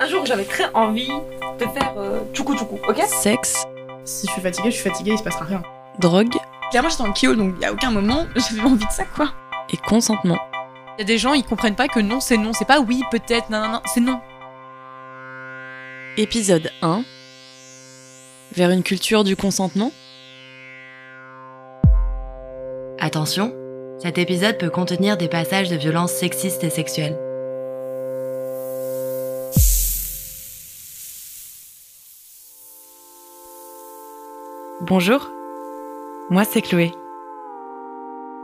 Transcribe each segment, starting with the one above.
Un jour, j'avais très envie de faire euh, tchoukou tchoukou, ok? Sexe, Si je suis fatiguée, je suis fatiguée, il se passera rien. drogue Clairement, j'étais en kyo, donc il y a aucun moment j'avais envie de ça, quoi. et consentement. Il y a des gens, ils comprennent pas que non, c'est non. C'est pas oui, peut-être, non, non, non, c'est non. Épisode 1 Vers une culture du consentement Attention, cet épisode peut contenir des passages de violences sexistes et sexuelles. Bonjour, moi c'est Chloé.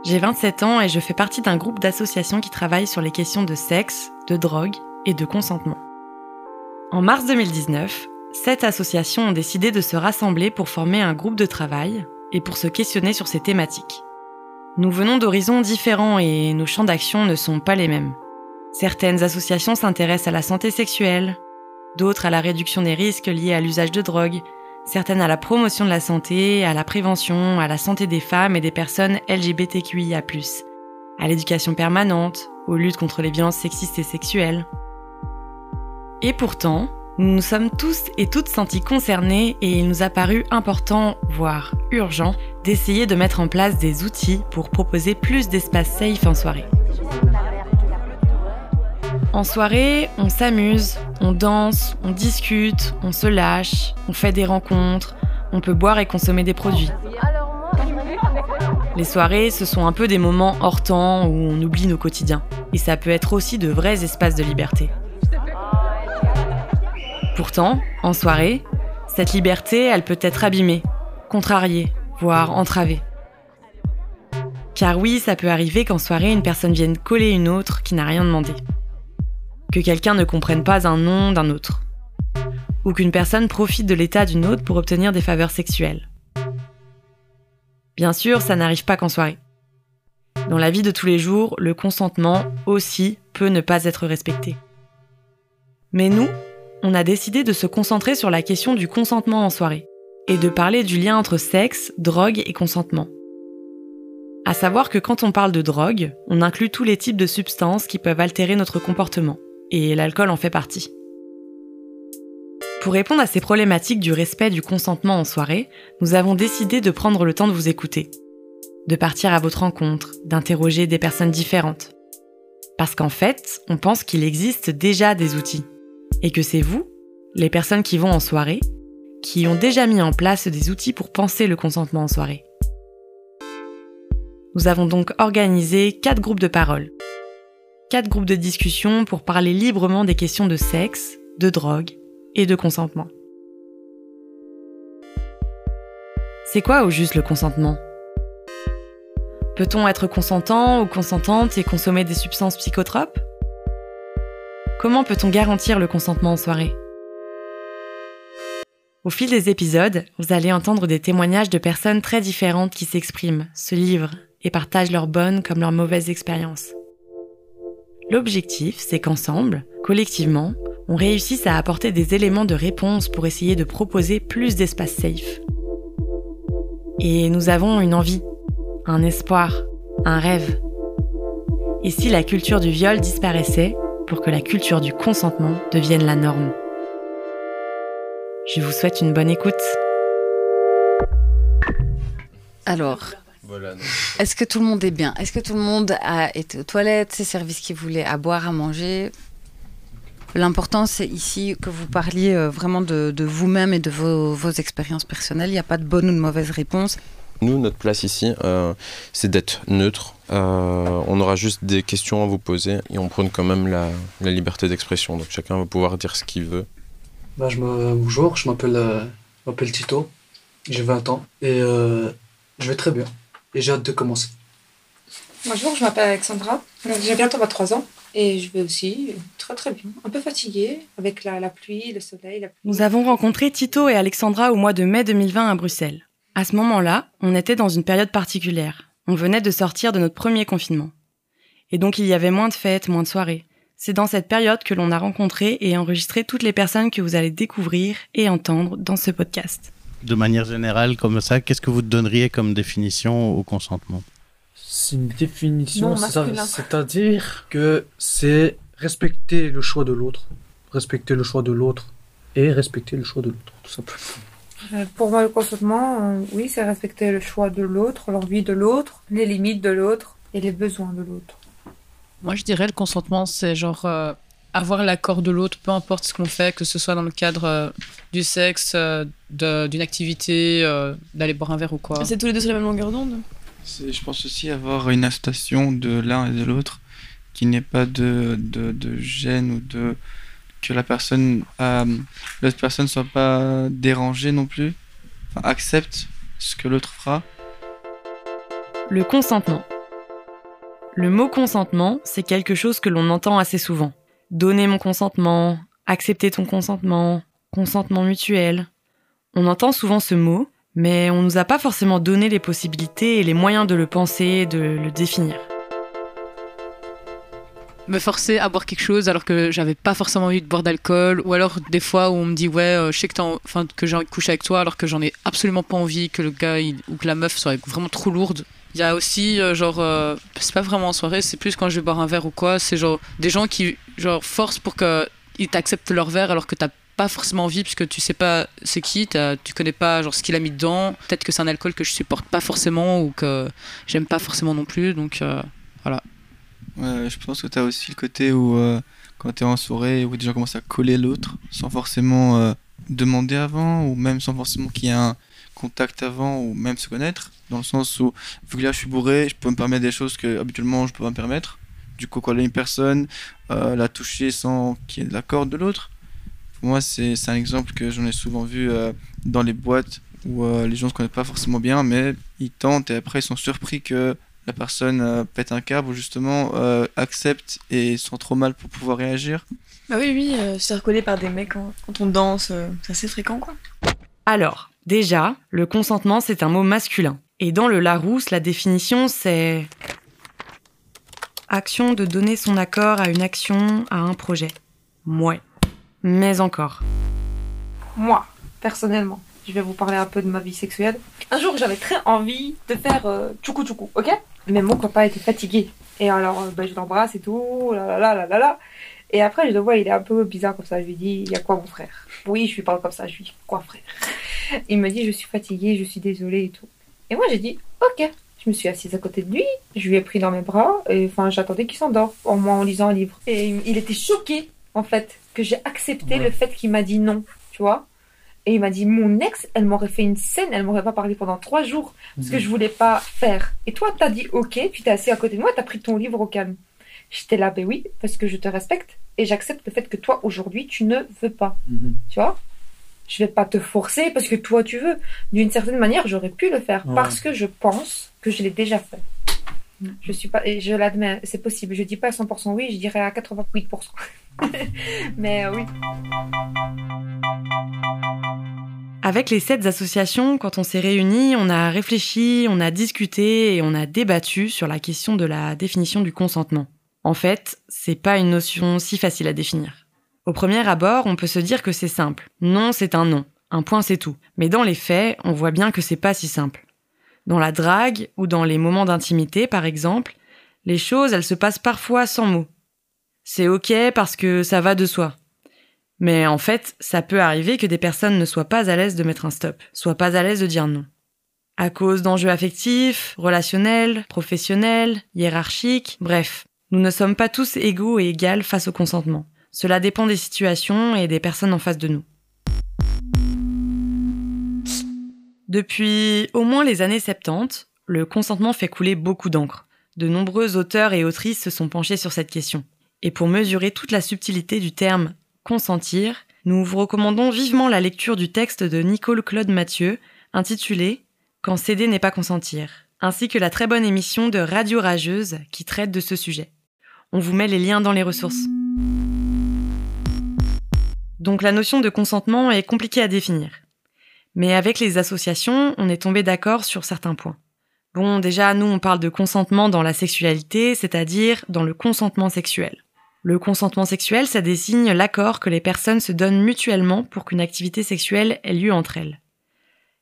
J'ai 27 ans et je fais partie d'un groupe d'associations qui travaillent sur les questions de sexe, de drogue et de consentement. En mars 2019, sept associations ont décidé de se rassembler pour former un groupe de travail et pour se questionner sur ces thématiques. Nous venons d'horizons différents et nos champs d'action ne sont pas les mêmes. Certaines associations s'intéressent à la santé sexuelle, d'autres à la réduction des risques liés à l'usage de drogue, certaines à la promotion de la santé, à la prévention, à la santé des femmes et des personnes LGBTQIA+, à l'éducation permanente, aux luttes contre les violences sexistes et sexuelles. Et pourtant, nous nous sommes tous et toutes sentis concernés et il nous a paru important, voire urgent, d'essayer de mettre en place des outils pour proposer plus d'espaces safe en soirée. En soirée, on s'amuse, on danse, on discute, on se lâche, on fait des rencontres, on peut boire et consommer des produits. Les soirées, ce sont un peu des moments hors temps où on oublie nos quotidiens. Et ça peut être aussi de vrais espaces de liberté. Pourtant, en soirée, cette liberté, elle peut être abîmée, contrariée, voire entravée. Car oui, ça peut arriver qu'en soirée, une personne vienne coller une autre qui n'a rien demandé. Que quelqu'un ne comprenne pas un nom d'un autre. Ou qu'une personne profite de l'état d'une autre pour obtenir des faveurs sexuelles. Bien sûr, ça n'arrive pas qu'en soirée. Dans la vie de tous les jours, le consentement aussi peut ne pas être respecté. Mais nous, on a décidé de se concentrer sur la question du consentement en soirée et de parler du lien entre sexe, drogue et consentement. À savoir que quand on parle de drogue, on inclut tous les types de substances qui peuvent altérer notre comportement, et l'alcool en fait partie. Pour répondre à ces problématiques du respect du consentement en soirée, nous avons décidé de prendre le temps de vous écouter, de partir à votre rencontre, d'interroger des personnes différentes. Parce qu'en fait, on pense qu'il existe déjà des outils et que c'est vous, les personnes qui vont en soirée, qui ont déjà mis en place des outils pour penser le consentement en soirée. Nous avons donc organisé quatre groupes de parole, quatre groupes de discussion pour parler librement des questions de sexe, de drogue et de consentement. C'est quoi au juste le consentement? Peut-on être consentant ou consentante et consommer des substances psychotropes? Comment peut-on garantir le consentement en soirée? Au fil des épisodes, vous allez entendre des témoignages de personnes très différentes qui s'expriment, se livrent et partagent leurs bonnes comme leurs mauvaises expériences. L'objectif, c'est qu'ensemble, collectivement, on réussisse à apporter des éléments de réponse pour essayer de proposer plus d'espaces safe. Et nous avons une envie, un espoir, un rêve. Et si la culture du viol disparaissait pour que la culture du consentement devienne la norme Je vous souhaite une bonne écoute. Alors, est-ce que tout le monde est bien? Est-ce que tout le monde a été aux toilettes, s'est servi ce qu'il voulait à boire, à manger? L'important, c'est ici que vous parliez euh, vraiment de, de vous-même et de vos, vos expériences personnelles. Il n'y a pas de bonne ou de mauvaise réponse. Nous, notre place ici, euh, c'est d'être neutre. Euh, on aura juste des questions à vous poser et on prône quand même la, la liberté d'expression. Donc chacun va pouvoir dire ce qu'il veut. Bah, je me... Bonjour, je m'appelle euh, Tito, j'ai 20 ans et euh, je vais très bien et j'ai hâte de commencer. Bonjour, je m'appelle Alexandra. J'ai bientôt 23 ans et je vais aussi très très bien. Un peu fatiguée avec la, la pluie, le soleil. La pluie. Nous avons rencontré Tito et Alexandra au mois de mai 2020 à Bruxelles. À ce moment-là, on était dans une période particulière. On venait de sortir de notre premier confinement. Et donc il y avait moins de fêtes, moins de soirées. C'est dans cette période que l'on a rencontré et enregistré toutes les personnes que vous allez découvrir et entendre dans ce podcast. De manière générale, comme ça, qu'est-ce que vous donneriez comme définition au consentement C'est une définition, c'est-à-dire que c'est respecter le choix de l'autre, respecter le choix de l'autre et respecter le choix de l'autre, tout simplement. Euh, pour moi, le consentement, euh, oui, c'est respecter le choix de l'autre, l'envie de l'autre, les limites de l'autre et les besoins de l'autre. Moi, je dirais le consentement, c'est genre euh, avoir l'accord de l'autre, peu importe ce qu'on fait, que ce soit dans le cadre du sexe, d'une activité, d'aller boire un verre ou quoi. C'est tous les deux sur la même longueur d'onde? Je pense aussi avoir une acceptation de l'un et de l'autre, qu'il n'y ait pas de, de, de gêne ou de que la personne, euh, l'autre personne soit pas dérangée non plus, accepte ce que l'autre fera. Le consentement. Le mot consentement, c'est quelque chose que l'on entend assez souvent. Donner mon consentement, accepter ton consentement, consentement mutuel. On entend souvent ce mot, mais on nous a pas forcément donné les possibilités et les moyens de le penser, de le définir me forcer à boire quelque chose alors que j'avais pas forcément envie de boire d'alcool ou alors des fois où on me dit ouais euh, je sais que, que j'ai envie de coucher avec toi alors que j'en ai absolument pas envie que le gars ou que la meuf soit vraiment trop lourde il y a aussi euh, genre euh, c'est pas vraiment en soirée c'est plus quand je vais boire un verre ou quoi c'est genre des gens qui genre forcent pour que ils t'acceptent leur verre alors que t'as pas forcément envie puisque tu sais pas c'est qui tu connais pas genre ce qu'il a mis dedans. Peut-être que c'est un alcool que je supporte pas forcément ou que j'aime pas forcément non plus donc voilà. Je pense que tu as aussi le côté où euh, quand tu es en soirée, où des gens commencent à coller l'autre sans forcément euh, demander avant, ou même sans forcément qu'il y ait un contact avant, ou même se connaître, dans le sens où, vu que là je suis bourré, je peux me permettre des choses que habituellement je peux pas me permettre. Du coup, coller une personne, euh, la toucher sans qu'il y ait de l'accord de l'autre. Pour moi, c'est un exemple que j'en ai souvent vu dans les boîtes où les gens se connaissent pas forcément bien, mais ils tentent et après ils sont surpris que la personne euh, pète un câble ou justement euh, accepte et sent trop mal pour pouvoir réagir. Bah oui, oui, euh, se faire par des mecs quand, on danse, c'est assez fréquent quoi. Alors, déjà, le consentement c'est un mot masculin. Et dans le Larousse, la définition c'est action de donner son accord à une action, à un projet. Mouais. Mais encore. Moi, personnellement, je vais vous parler un peu de ma vie sexuelle. Un jour, j'avais très envie de faire euh, tchoukou, ok? Mais mon copain était fatigué. Et alors, euh, ben, je l'embrasse et tout, là là là là là Et après, je le vois, il est un peu bizarre comme ça. Je lui dis, il y a quoi mon frère? Oui, je lui parle comme ça. Je lui dis, quoi frère? Il me dit, je suis fatiguée, je suis désolée et tout. Et moi, j'ai dit, ok. Je me suis assise à côté de lui, je lui ai pris dans mes bras, et enfin, j'attendais qu'il s'endort, en moi en lisant un livre. Et il était choqué, en fait, que j'ai accepté le fait qu'il m'a dit non, tu vois et il m'a dit, mon ex, elle m'aurait fait une scène, elle m'aurait pas parlé pendant trois jours, parce que mhm. je voulais pas faire. Et toi, t'as dit, ok, tu t'es assis à côté de moi, t'as pris ton livre au calme. J'étais là, ben oui, parce que je te respecte, et j'accepte le fait que toi, aujourd'hui, tu ne veux pas. Mhm. Tu vois? Je vais pas te forcer parce que toi, tu veux. D'une certaine manière, j'aurais pu le faire, parce que je pense que je l'ai déjà fait. Je suis pas, et je l'admets, c'est possible. Je dis pas à 100% oui, je dirais à 88%. Mais euh, oui. Avec les sept associations, quand on s'est réunis, on a réfléchi, on a discuté et on a débattu sur la question de la définition du consentement. En fait, c'est pas une notion si facile à définir. Au premier abord, on peut se dire que c'est simple. Non, c'est un non. Un point, c'est tout. Mais dans les faits, on voit bien que c'est pas si simple. Dans la drague ou dans les moments d'intimité, par exemple, les choses, elles se passent parfois sans mots. C'est ok parce que ça va de soi. Mais en fait, ça peut arriver que des personnes ne soient pas à l'aise de mettre un stop, soient pas à l'aise de dire non. À cause d'enjeux affectifs, relationnels, professionnels, hiérarchiques, bref, nous ne sommes pas tous égaux et égales face au consentement. Cela dépend des situations et des personnes en face de nous. Depuis au moins les années 70, le consentement fait couler beaucoup d'encre. De nombreux auteurs et autrices se sont penchés sur cette question. Et pour mesurer toute la subtilité du terme consentir, nous vous recommandons vivement la lecture du texte de Nicole Claude Mathieu, intitulé Quand céder n'est pas consentir, ainsi que la très bonne émission de Radio Rageuse qui traite de ce sujet. On vous met les liens dans les ressources. Donc la notion de consentement est compliquée à définir. Mais avec les associations, on est tombé d'accord sur certains points. Bon, déjà, nous, on parle de consentement dans la sexualité, c'est-à-dire dans le consentement sexuel. Le consentement sexuel, ça désigne l'accord que les personnes se donnent mutuellement pour qu'une activité sexuelle ait lieu entre elles.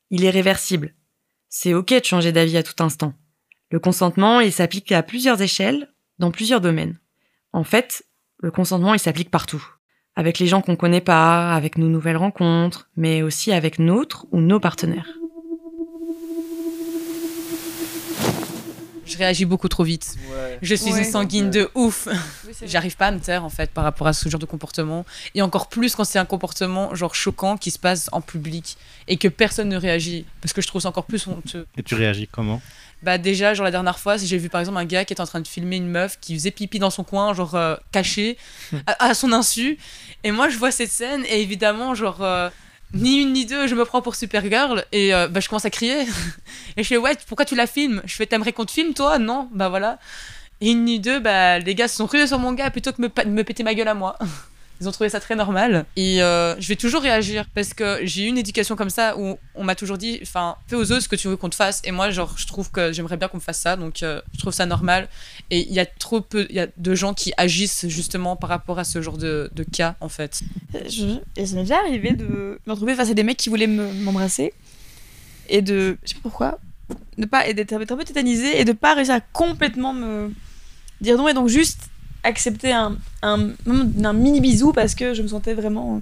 Il est réversible. C'est ok de changer d'avis à tout instant. Le consentement, il s'applique à plusieurs échelles, dans plusieurs domaines. En fait, le consentement, il s'applique partout. Avec les gens qu'on connaît pas, avec nos nouvelles rencontres, mais aussi avec notre ou nos partenaires. Je réagis beaucoup trop vite. Je suis une sanguine de ouf. J'arrive pas à me taire en fait par rapport à ce genre de comportement. Et encore plus quand c'est un comportement genre choquant qui se passe en public et que personne ne réagit. Parce que je trouve ça encore plus honteux. Et tu réagis comment? Bah déjà genre la dernière fois j'ai vu par exemple un gars qui était en train de filmer une meuf qui faisait pipi dans son coin genre euh, caché à, son insu. Et moi je vois cette scène et évidemment genre euh, ni une ni deux je me prends pour Supergirl et euh, bah, je commence à crier. Et je fais ouais pourquoi tu la filmes? Je fais t'aimerais qu'on te filme toi? Non bah voilà. Et une ni deux bah les gars se sont rués sur mon gars plutôt que me, me péter ma gueule à moi Ils ont trouvé ça très normal. Et euh, je vais toujours réagir parce que j'ai eu une éducation comme ça où on m'a toujours dit, enfin, fais aux autres ce que tu veux qu'on te fasse. Et moi, genre, je trouve que j'aimerais bien qu'on me fasse ça. Donc, euh, je trouve ça normal. Et il y a trop peu, y a de gens qui agissent justement par rapport à ce genre de, cas, en fait. Je, et m'est déjà arrivé de me retrouver face à des mecs qui voulaient m'embrasser et de, je sais pas pourquoi, ne pas, et d'être un peu tétanisé et de pas réussir à complètement me dire non et donc juste accepter un, un, un, mini bisou parce que je me sentais vraiment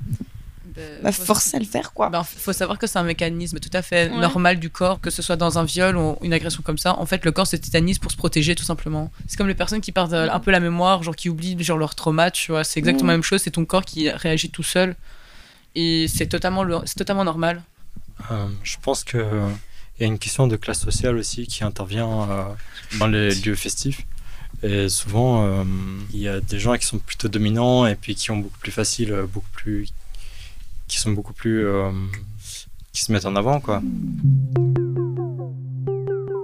bah, forcée à le faire quoi. Il bah, faut savoir que c'est un mécanisme tout à fait normal du corps, que ce soit dans un viol ou une agression comme ça. En fait, le corps se tétanise pour se protéger tout simplement. C'est comme les personnes qui perdent un peu la mémoire, genre qui oublient genre leur trauma, tu vois. C'est exactement la même chose. C'est ton corps qui réagit tout seul et c'est totalement, c'est totalement normal. Euh, je pense que il y a une question de classe sociale aussi qui intervient euh, dans les lieux festifs. Et souvent, euh, il y a des gens qui sont plutôt dominants et puis qui ont beaucoup plus facile, euh, beaucoup plus, qui euh, qui se mettent en avant, quoi.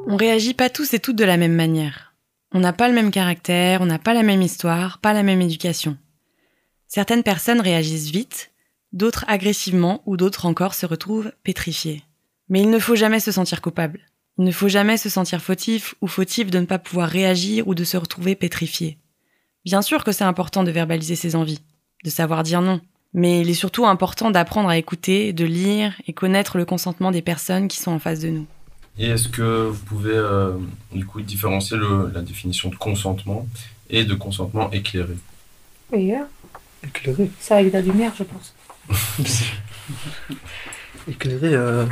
On réagit pas tous et toutes de la même manière. On n'a pas le même caractère, on n'a pas la même histoire, pas la même éducation. Certaines personnes réagissent vite, d'autres agressivement ou d'autres encore se retrouvent pétrifiées. Mais il ne faut jamais se sentir coupable. Il ne faut jamais se sentir fautif ou fautif de ne pas pouvoir réagir ou de se retrouver pétrifié. Bien sûr que c'est important de verbaliser ses envies, de savoir dire non, mais il est surtout important d'apprendre à écouter, de lire et connaître le consentement des personnes qui sont en face de nous. Et est-ce que vous pouvez euh, du coup différencier la définition de consentement et de consentement éclairé? Oui, éclairé. Ça avec de la lumière, je pense. éclairé, euh,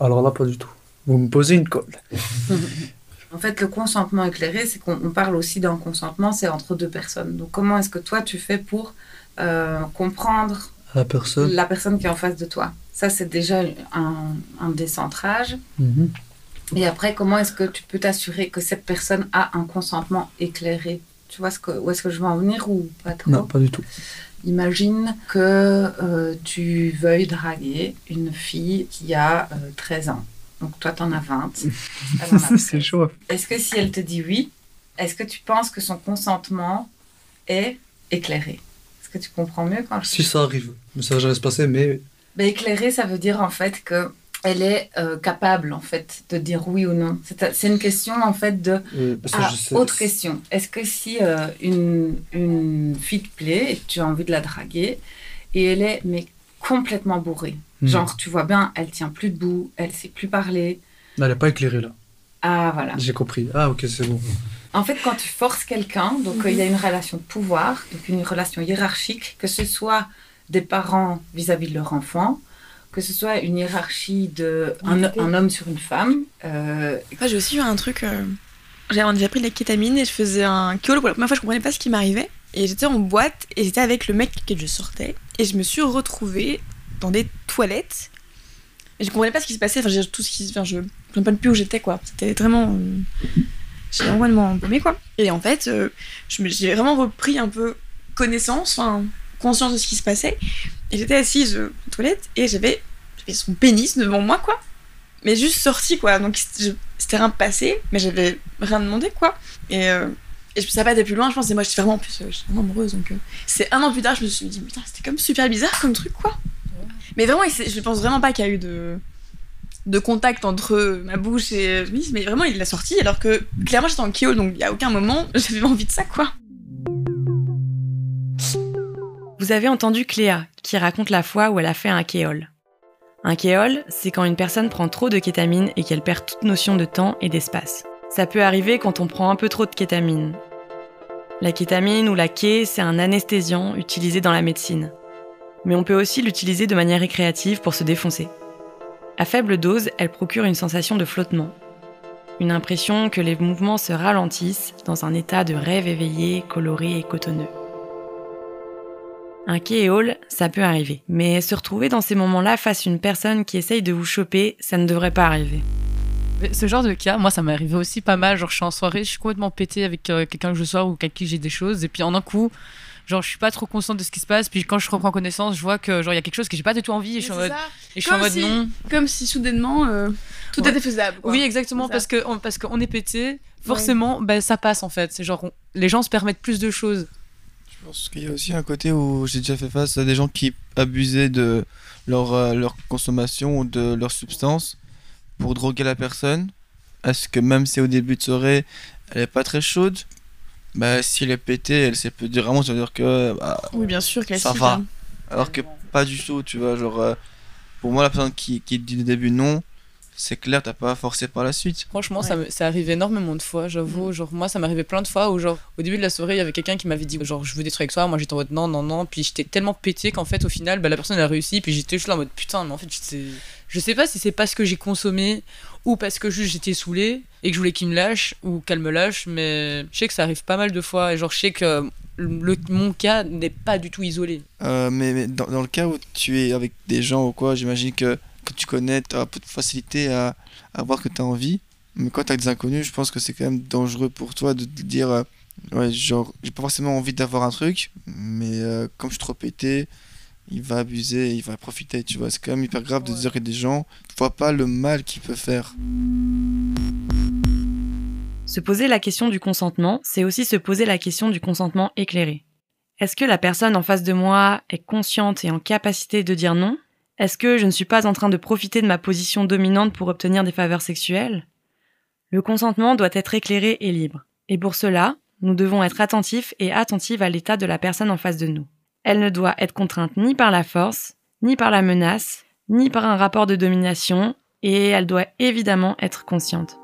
alors là pas du tout. Vous me posez une colle. en fait, le consentement éclairé, c'est qu'on parle aussi d'un consentement, c'est entre deux personnes. Donc, comment est-ce que toi, tu fais pour euh, comprendre la personne. la personne qui est en face de toi? Ça, c'est déjà un, décentrage. Mhm. Et après, comment est-ce que tu peux t'assurer que cette personne a un consentement éclairé? Tu vois ce que, où est-ce que je veux en venir ou pas trop? Non, pas du tout. Imagine que euh, tu veuilles draguer une fille qui a 13 euh, ans. Donc toi, tu en as 20. C'est chaud. Est-ce que si elle te dit oui, est-ce que tu penses que son consentement est éclairé? Est-ce que tu comprends mieux quand je... Si ça arrive, mais ça va jamais se passer, mais... Ben, éclairé, ça veut dire en fait que elle est euh, capable en fait de dire oui ou non. C'est une question en fait de ah, autre question. Est-ce que si euh, une, une fille te plaît et tu as envie de la draguer et elle est mais complètement bourrée, Hmm. Genre, tu vois bien, elle tient plus debout, elle sait plus parler. elle n'est pas éclairée là. Ah, voilà. J'ai compris. Ah, ok, c'est bon. En fait, quand tu forces quelqu'un, donc euh, il y a une relation de pouvoir, donc une relation hiérarchique, que ce soit des parents vis-à-vis de leur enfant, que ce soit une hiérarchie de un, homme sur une femme. Euh... j'ai aussi eu un truc. Euh, j'avais déjà pris de la kétamine et je faisais un kiolo pour la première fois. Je comprenais pas ce qui m'arrivait et j'étais en boîte et j'étais avec le mec que je sortais et je me suis retrouvée dans des toilettes. Et je comprenais pas ce qui se passait. Enfin, tout ce qui, enfin, je ne comprenais plus où j'étais, quoi. C'était vraiment. Euh, J'étais complètement paumée, quoi. Et en fait, euh, j'ai vraiment repris un peu connaissance, enfin, conscience de ce qui se passait. Et j'étais assise euh, aux toilettes et j'avais son pénis devant moi, quoi. Mais juste sorti, quoi. Donc c'était rien passé, mais j'avais rien demandé, quoi. Et, euh, et ça pas été plus loin, je pense. Et moi, j'étais vraiment, en plus, vraiment amoureuse. Donc c'est un an plus tard, je me suis dit, putain, c'était comme super bizarre comme truc, quoi. Mais vraiment, je pense vraiment pas qu'il y a eu de, de contact entre ma bouche et lui, mais vraiment, il l'a sorti alors que clairement, j'étais en kill, donc il y a aucun moment, j'avais envie de ça, quoi. Vous avez entendu Cléa qui raconte la fois où elle a fait un kéol. Un kéol, c'est quand une personne prend trop de kétamine et qu'elle perd toute notion de temps et d'espace. Ça peut arriver quand on prend un peu trop de kétamine. La kétamine ou la ké, c'est un anesthésiant utilisé dans la médecine. Mais on peut aussi l'utiliser de manière récréative pour se défoncer. À faible dose, elle procure une sensation de flottement. Une impression que les mouvements se ralentissent dans un état de rêve éveillé, coloré et cotonneux. Un hall, ça peut arriver. Mais se retrouver dans ces moments-là face à une personne qui essaye de vous choper, ça ne devrait pas arriver. Ce genre de cas, moi, ça m'est arrivé aussi pas mal. Genre, je suis en soirée, je suis complètement pété avec euh, quelqu'un que je sors ou avec qui j'ai des choses. Et puis, en un coup, genre, je suis pas trop consciente de ce qui se passe. Puis, quand je reprends connaissance, je vois que, genre, il y a quelque chose que j'ai pas du tout envie. Et je suis en mode, et je suis en mode non. Comme si soudainement, euh, tout était faisable. Oui, exactement. Parce que, parce qu'on est pété, forcément, ben, ça passe en fait. C'est genre, les gens se permettent plus de choses. Je pense qu'il y a aussi un côté où j'ai déjà fait face à des gens qui abusaient de leur, euh, leur consommation ou de leur substance pour droguer la personne Est-ce que même si au début de soirée, elle est pas très chaude, bah si elle est pétée, elle sait peut dire vraiment, ça veut dire que bah, oui bien sûr ça va. Alors que pas du tout, tu vois, genre euh, pour moi la personne qui, qui dit au début non, c'est clair, t'as pas forcé par la suite. Franchement, ça, ça arrive énormément de fois, j'avoue. Mm. Genre, moi, ça m'arrivait plein de fois où, genre, au début de la soirée, il y avait quelqu'un qui m'avait dit, genre, je veux des trucs avec toi. Moi, j'étais en mode non, non, non. Puis j'étais tellement pété qu'en fait, au final, bah, la personne, elle a réussi. Puis j'étais juste là en mode putain, mais en fait, je sais pas si c'est parce que j'ai consommé ou parce que juste j'étais saoulé et que je voulais qu'il me lâche ou qu'elle me lâche. Mais je sais que ça arrive pas mal de fois. Et genre, je sais que le, mon cas n'est pas du tout isolé. Euh, mais, dans, le cas où tu es avec des gens ou quoi, j'imagine que que tu connais, tu as peu de facilité à, à voir que tu as envie. Mais quand tu as des inconnus, je pense que c'est quand même dangereux pour toi de te dire euh, Ouais, genre, j'ai pas forcément envie d'avoir un truc, mais euh, comme je suis trop pété, il va abuser, il va profiter, tu vois. C'est quand même hyper grave de dire que des gens ne voient pas le mal qu'il peut faire. Se poser la question du consentement, c'est aussi se poser la question du consentement éclairé. Est-ce que la personne en face de moi est consciente et en capacité de dire non? Est-ce que je ne suis pas en train de profiter de ma position dominante pour obtenir des faveurs sexuelles? Le consentement doit être éclairé et libre. Et pour cela, nous devons être attentifs et attentives à l'état de la personne en face de nous. Elle ne doit être contrainte ni par la force, ni par la menace, ni par un rapport de domination, et elle doit évidemment être consciente.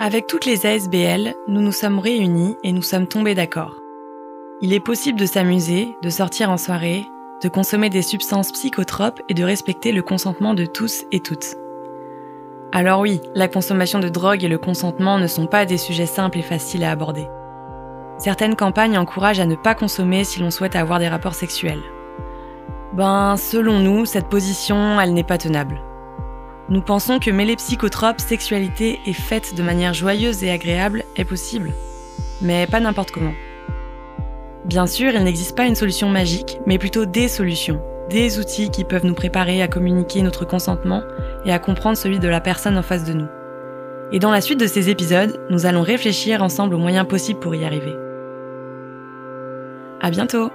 Avec toutes les ASBL, nous nous sommes réunis et nous sommes tombés d'accord. Il est possible de s'amuser, de sortir en soirée, de consommer des substances psychotropes et de respecter le consentement de tous et toutes. Alors oui, la consommation de drogue et le consentement ne sont pas des sujets simples et faciles à aborder. Certaines campagnes encouragent à ne pas consommer si l'on souhaite avoir des rapports sexuels. Ben, selon nous, cette position, elle n'est pas tenable. Nous pensons que mêler psychotropes, sexualité et fête de manière joyeuse et agréable est possible. Mais pas n'importe comment. Bien sûr, il n'existe pas une solution magique, mais plutôt des solutions, des outils qui peuvent nous préparer à communiquer notre consentement et à comprendre celui de la personne en face de nous. Et dans la suite de ces épisodes, nous allons réfléchir ensemble aux moyens possibles pour y arriver. À bientôt!